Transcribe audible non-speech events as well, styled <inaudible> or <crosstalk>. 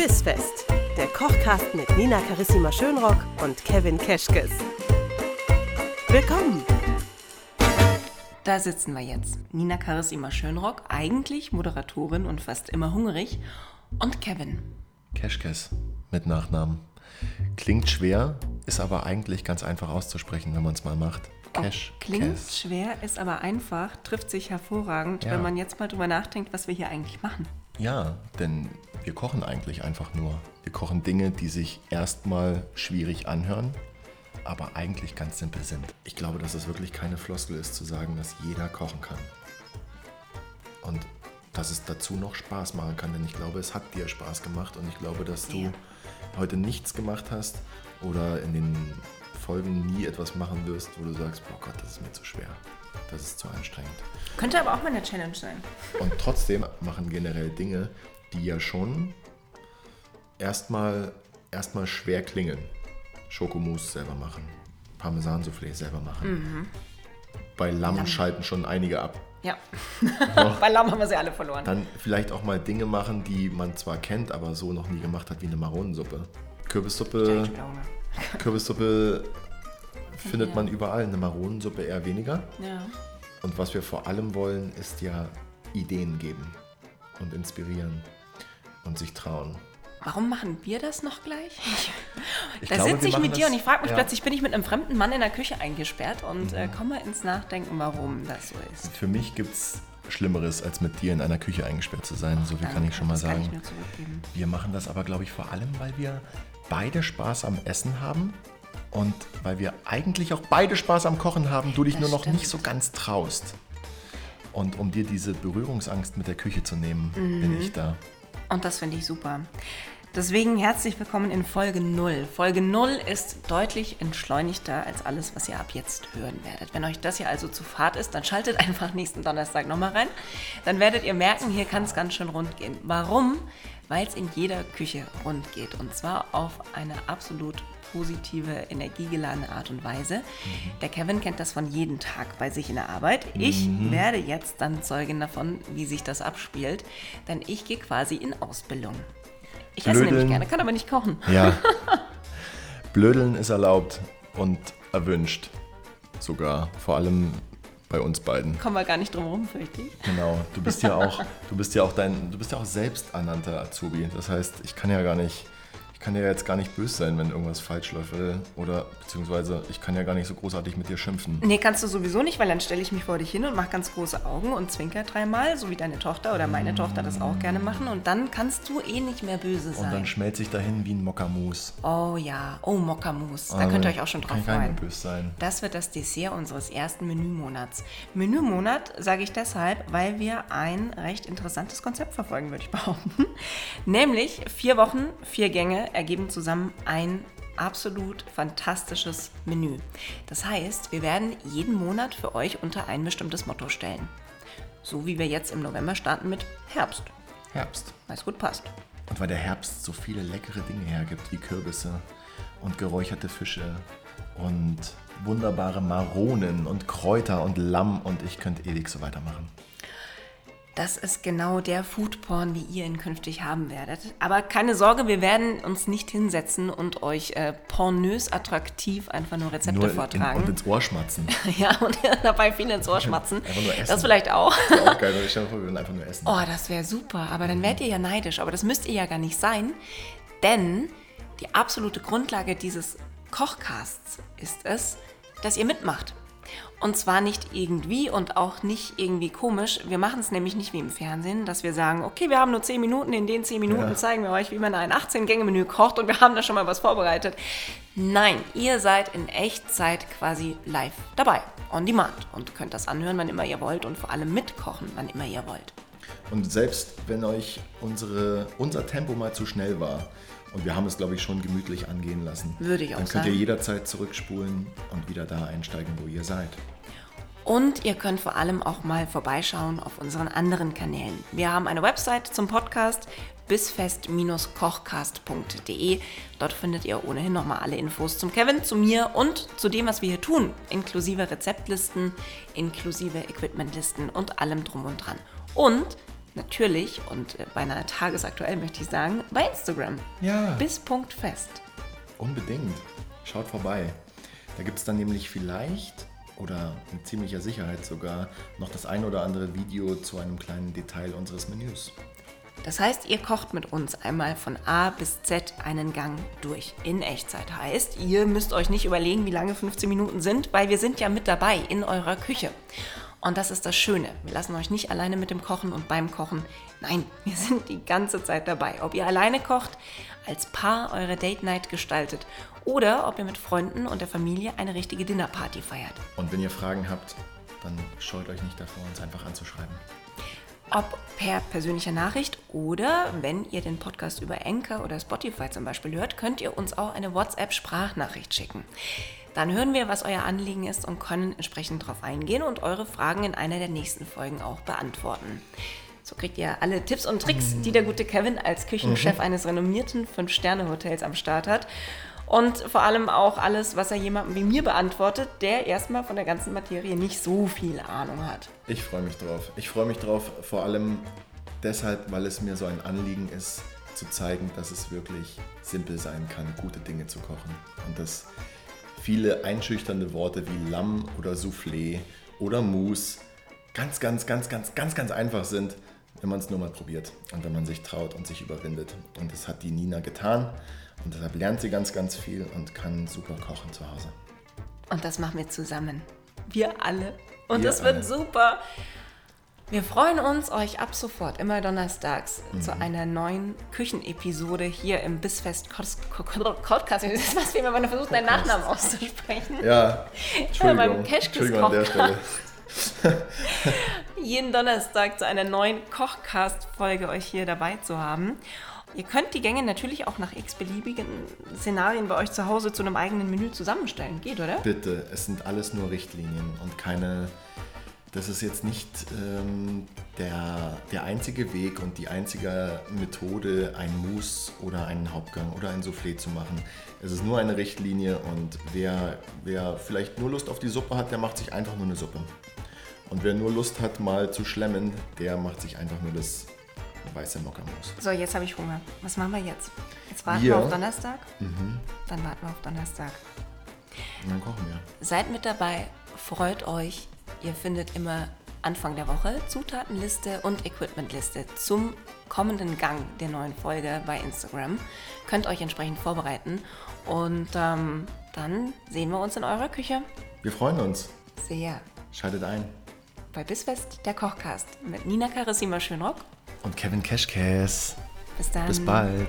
Bissfest, der Kochcast mit Nina Carissima Schönrock und Kevin Keschkes. Willkommen! Da sitzen wir jetzt. Nina Carissima Schönrock, eigentlich Moderatorin und fast immer hungrig. Und Kevin. Keschkes mit Nachnamen. Klingt schwer, ist aber eigentlich ganz einfach auszusprechen, wenn man es mal macht. Cash. Klingt schwer, ist aber einfach, trifft sich hervorragend, ja. wenn man jetzt mal drüber nachdenkt, was wir hier eigentlich machen. Ja, denn wir kochen eigentlich einfach nur. Wir kochen Dinge, die sich erstmal schwierig anhören, aber eigentlich ganz simpel sind. Ich glaube, dass es wirklich keine Floskel ist, zu sagen, dass jeder kochen kann. Und dass es dazu noch Spaß machen kann, denn ich glaube, es hat dir Spaß gemacht und ich glaube, dass du heute nichts gemacht hast oder in den Folgen nie etwas machen wirst, wo du sagst, boah Gott, das ist mir zu schwer. Das ist zu anstrengend. Könnte aber auch mal eine Challenge sein. Und trotzdem machen generell Dinge, die ja schon erstmal erstmal schwer klingen. Schokomousse selber machen, Parmesan-Soufflé selber machen. Mhm. Bei Lamm, Lamm, schalten schon einige ab. Ja, <laughs> bei Lamm haben wir sie alle verloren. Dann vielleicht auch mal Dinge machen, die man zwar kennt, aber so noch nie gemacht hat, wie eine Maronensuppe. Kürbissuppe. <laughs> Kürbissuppe findet ja. man überall, eine Maronensuppe eher weniger. Ja. Und was wir vor allem wollen, ist ja Ideen geben und inspirieren und sich trauen. Warum machen wir das noch gleich? Ich <laughs> da sitze ich mit dir und ich frage mich ja. plötzlich, bin ich mit einem fremden Mann in der Küche eingesperrt und äh, mhm. äh, komme ins Nachdenken, warum das so ist. Für mich gibt es Schlimmeres, als mit dir in einer Küche eingesperrt zu sein. So viel Danke, kann ich schon mal sagen. Wir machen das aber, glaube ich, vor allem, weil wir beide Spaß am Essen haben und weil wir eigentlich auch beide Spaß am Kochen haben, du dich das nur noch stimmt. nicht so ganz traust. Und um dir diese Berührungsangst mit der Küche zu nehmen, mhm. bin ich da. Und das finde ich super. Deswegen herzlich willkommen in Folge 0. Folge 0 ist deutlich entschleunigter als alles, was ihr ab jetzt hören werdet. Wenn euch das hier also zu fad ist, dann schaltet <laughs> einfach nächsten Donnerstag nochmal rein. Dann werdet ihr merken, hier kann es ganz schön rund gehen. Warum? Weil es in jeder Küche rund geht. Und zwar auf eine absolut positive, energiegeladene Art und Weise. Mhm. Der Kevin kennt das von jedem Tag bei sich in der Arbeit. Ich mhm. werde jetzt dann Zeugin davon, wie sich das abspielt, denn ich gehe quasi in Ausbildung. Ich Blödeln. esse nämlich gerne, kann aber nicht kochen. Ja. <laughs> Blödeln ist erlaubt und erwünscht. Sogar. Vor allem bei uns beiden. Kommen wir gar nicht drum herum, fürchte ich. Genau. Du bist ja auch, <laughs> du bist ja auch dein, du bist ja auch selbsternannter Azubi. Das heißt, ich kann ja gar nicht ich kann dir jetzt gar nicht böse sein, wenn irgendwas falsch läuft. Oder beziehungsweise ich kann ja gar nicht so großartig mit dir schimpfen. Nee, kannst du sowieso nicht, weil dann stelle ich mich vor dich hin und mache ganz große Augen und zwinker dreimal, so wie deine Tochter oder meine mm. Tochter das auch gerne machen. Und dann kannst du eh nicht mehr böse sein. Und dann schmelze ich dahin wie ein Mokkamus. Oh ja, oh Mokkamus. Da also, könnt ihr euch auch schon drauf kann freuen. Kann böse sein. Das wird das Dessert unseres ersten Menümonats. Menümonat sage ich deshalb, weil wir ein recht interessantes Konzept verfolgen, würde ich <laughs> behaupten. Nämlich vier Wochen, vier Gänge ergeben zusammen ein absolut fantastisches Menü. Das heißt, wir werden jeden Monat für euch unter ein bestimmtes Motto stellen. So wie wir jetzt im November starten mit Herbst. Herbst. Weil es gut passt. Und weil der Herbst so viele leckere Dinge hergibt, wie Kürbisse und geräucherte Fische und wunderbare Maronen und Kräuter und Lamm und ich könnte ewig so weitermachen. Das ist genau der Foodporn, wie ihr ihn künftig haben werdet. Aber keine Sorge, wir werden uns nicht hinsetzen und euch äh, pornös attraktiv einfach nur Rezepte nur vortragen. In, und ins Ohr schmatzen. <laughs> ja, und <laughs> dabei viel ins Ohr schmatzen. Einfach nur essen. Das vielleicht auch. Das auch geil, ich vor, wir würden einfach nur essen. Oh, das wäre super. Aber dann werdet ihr ja neidisch. Aber das müsst ihr ja gar nicht sein. Denn die absolute Grundlage dieses Kochcasts ist es, dass ihr mitmacht. Und zwar nicht irgendwie und auch nicht irgendwie komisch. Wir machen es nämlich nicht wie im Fernsehen, dass wir sagen, okay, wir haben nur 10 Minuten, in den 10 Minuten ja. zeigen wir euch, wie man ein 18-Gänge-Menü kocht und wir haben da schon mal was vorbereitet. Nein, ihr seid in Echtzeit quasi live dabei, on demand und könnt das anhören, wann immer ihr wollt und vor allem mitkochen, wann immer ihr wollt. Und selbst wenn euch unsere, unser Tempo mal zu schnell war, und wir haben es, glaube ich, schon gemütlich angehen lassen. Würde ich auch sagen. Dann könnt ihr jederzeit zurückspulen und wieder da einsteigen, wo ihr seid. Und ihr könnt vor allem auch mal vorbeischauen auf unseren anderen Kanälen. Wir haben eine Website zum Podcast bisfest-kochcast.de. Dort findet ihr ohnehin nochmal alle Infos zum Kevin, zu mir und zu dem, was wir hier tun, inklusive Rezeptlisten, inklusive Equipmentlisten und allem drum und dran. Und natürlich und äh, beinahe tagesaktuell möchte ich sagen, bei Instagram. Ja. Bis Punkt fest. Unbedingt. Schaut vorbei. Da gibt es dann nämlich vielleicht oder mit ziemlicher Sicherheit sogar noch das ein oder andere Video zu einem kleinen Detail unseres Menüs. Das heißt, ihr kocht mit uns einmal von A bis Z einen Gang durch. In Echtzeit heißt, ihr müsst euch nicht überlegen, wie lange 15 Minuten sind, weil wir sind ja mit dabei in eurer Küche. Und das ist das Schöne. Wir lassen euch nicht alleine mit dem Kochen und beim Kochen. Nein, <laughs> wir sind die ganze Zeit dabei. Ob ihr alleine kocht, als Paar eure Date Night gestaltet oder ob ihr mit Freunden und der Familie eine richtige Dinnerparty feiert. Und wenn ihr Fragen habt, dann scheut euch nicht davor, uns einfach anzuschreiben. Ob per persönlicher Nachricht oder wenn ihr den Podcast über Anchor oder Spotify zum Beispiel hört, könnt ihr uns auch eine WhatsApp-Sprachnachricht schicken. Dann hören wir, was euer Anliegen ist und können entsprechend darauf eingehen und eure Fragen in einer der nächsten Folgen auch beantworten. So kriegt ihr alle Tipps und Tricks, die der gute Kevin als Küchenchef eines renommierten Fünf-Sterne-Hotels am Start hat. Und vor allem auch alles, was er jemandem wie mir beantwortet, der erstmal von der ganzen Materie nicht so viel Ahnung hat. Ich freue mich drauf. Ich freue mich drauf, vor allem deshalb, weil es mir so ein Anliegen ist, zu zeigen, dass es wirklich simpel sein kann, gute Dinge zu kochen. Und dass viele einschüchternde Worte wie Lamm oder Soufflé oder Mousse ganz, ganz, ganz, ganz, ganz, ganz einfach sind, wenn man es nur mal probiert und wenn man sich traut und sich überwindet. Und das hat die Nina getan. Und deshalb lernt sie ganz, ganz viel und kann super kochen zu Hause. Und das machen wir zusammen. Wir alle. Und Wir wird alle. super. Wir freuen uns, euch ab sofort immer donnerstags zu einer neuen Küchenepisode hier im Bissfest Podcast. Das ist was, wie wenn man versucht, deinen Podcast. Nachnamen auszusprechen. Ja, Entschuldigung. beim Cashkiss Entschuldigung an der Stelle. <laughs> jeden Donnerstag zu einer neuen Kochcast-Folge euch hier dabei zu haben. Ihr könnt die Gänge natürlich auch nach x-beliebigen Szenarien bei euch zu Hause zu einem eigenen Menü zusammenstellen. Geht, oder? Bitte, es sind alles nur Richtlinien und keine. Das ist jetzt nicht ähm, der, der einzige Weg und die einzige Methode, ein Mousse oder einen Hauptgang oder ein Soufflé zu machen. Es ist nur eine Richtlinie und wer, wer vielleicht nur Lust auf die Suppe hat, der macht sich einfach nur eine Suppe. Und wer nur Lust hat, mal zu schlemmen, der macht sich einfach nur das weiße Mokkamus. So, jetzt habe ich Hunger. Was machen wir jetzt? Jetzt warten Wir? wir auf Donnerstag? Dann warten wir auf Donnerstag. Und dann kochen wir. Seid mit dabei, freut euch. Ihr findet immer Anfang der Woche Zutatenliste und Equipmentliste zum kommenden Gang der neuen Folge bei Instagram. Könnt euch entsprechend vorbereiten und ähm, dann sehen wir uns in eurer Küche. Wir freuen uns. Sehr. Schaltet ein. Bei Bissfest, der Kochcast mit Nina Carissima Schönrock. Und Kevin Cashcase. Bis dann. Bis bald.